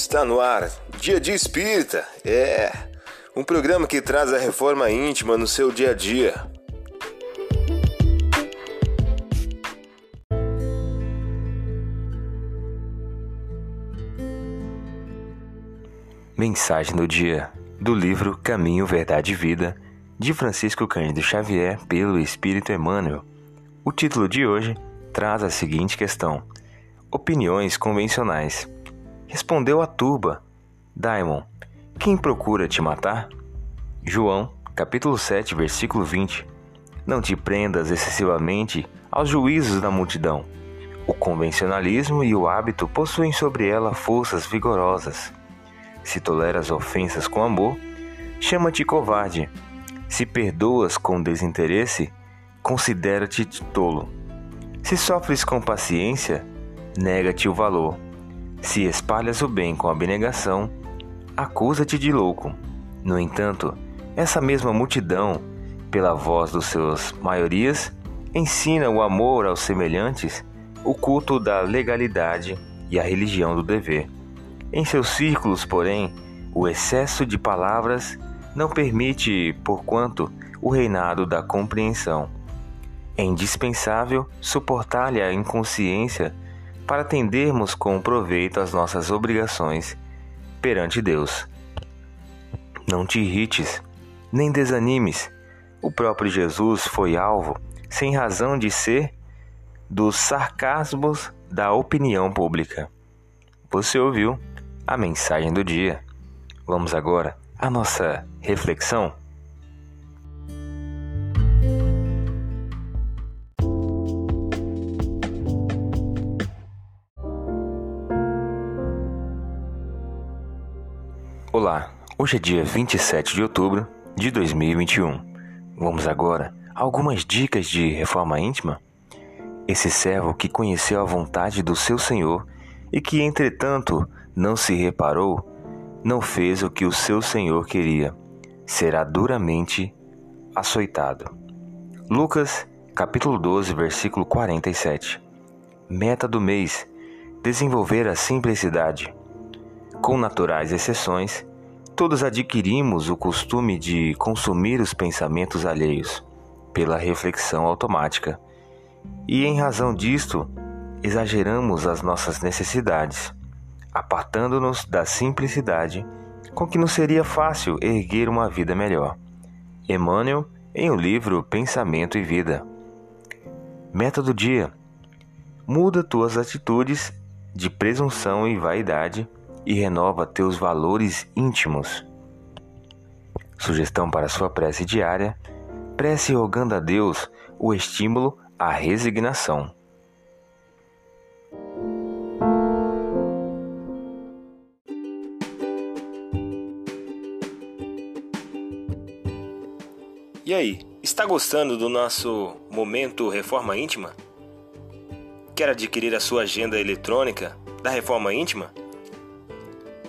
Está no ar, Dia de Espírita. É um programa que traz a reforma íntima no seu dia a dia. Mensagem do dia do livro Caminho, Verdade e Vida de Francisco Cândido Xavier pelo Espírito Emmanuel. O título de hoje traz a seguinte questão: Opiniões convencionais. Respondeu a turba: Daimon, quem procura te matar? João, capítulo 7, versículo 20. Não te prendas excessivamente aos juízos da multidão. O convencionalismo e o hábito possuem sobre ela forças vigorosas. Se toleras ofensas com amor, chama-te covarde. Se perdoas com desinteresse, considera-te tolo. Se sofres com paciência, nega-te o valor. Se espalhas o bem com abnegação, acusa-te de louco. No entanto, essa mesma multidão, pela voz dos seus maiorias, ensina o amor aos semelhantes, o culto da legalidade e a religião do dever. Em seus círculos, porém, o excesso de palavras não permite, porquanto, o reinado da compreensão. É indispensável suportar-lhe a inconsciência para atendermos com proveito às nossas obrigações perante Deus. Não te irrites, nem desanimes. O próprio Jesus foi alvo, sem razão de ser, dos sarcasmos da opinião pública. Você ouviu a mensagem do dia. Vamos agora à nossa reflexão. Olá, hoje é dia 27 de outubro de 2021. Vamos agora a algumas dicas de reforma íntima? Esse servo que conheceu a vontade do seu Senhor e que, entretanto, não se reparou, não fez o que o seu Senhor queria, será duramente açoitado. Lucas, capítulo 12, versículo 47. Meta do mês: desenvolver a simplicidade. Com naturais exceções, todos adquirimos o costume de consumir os pensamentos alheios pela reflexão automática. E em razão disto, exageramos as nossas necessidades, apartando-nos da simplicidade com que nos seria fácil erguer uma vida melhor. Emmanuel, em o livro Pensamento e Vida. Meta do dia: muda tuas atitudes de presunção e vaidade e renova teus valores íntimos. Sugestão para sua prece diária: prece rogando a Deus o estímulo à resignação. E aí, está gostando do nosso momento Reforma Íntima? Quer adquirir a sua agenda eletrônica da Reforma Íntima?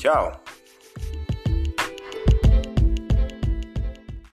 Tchau!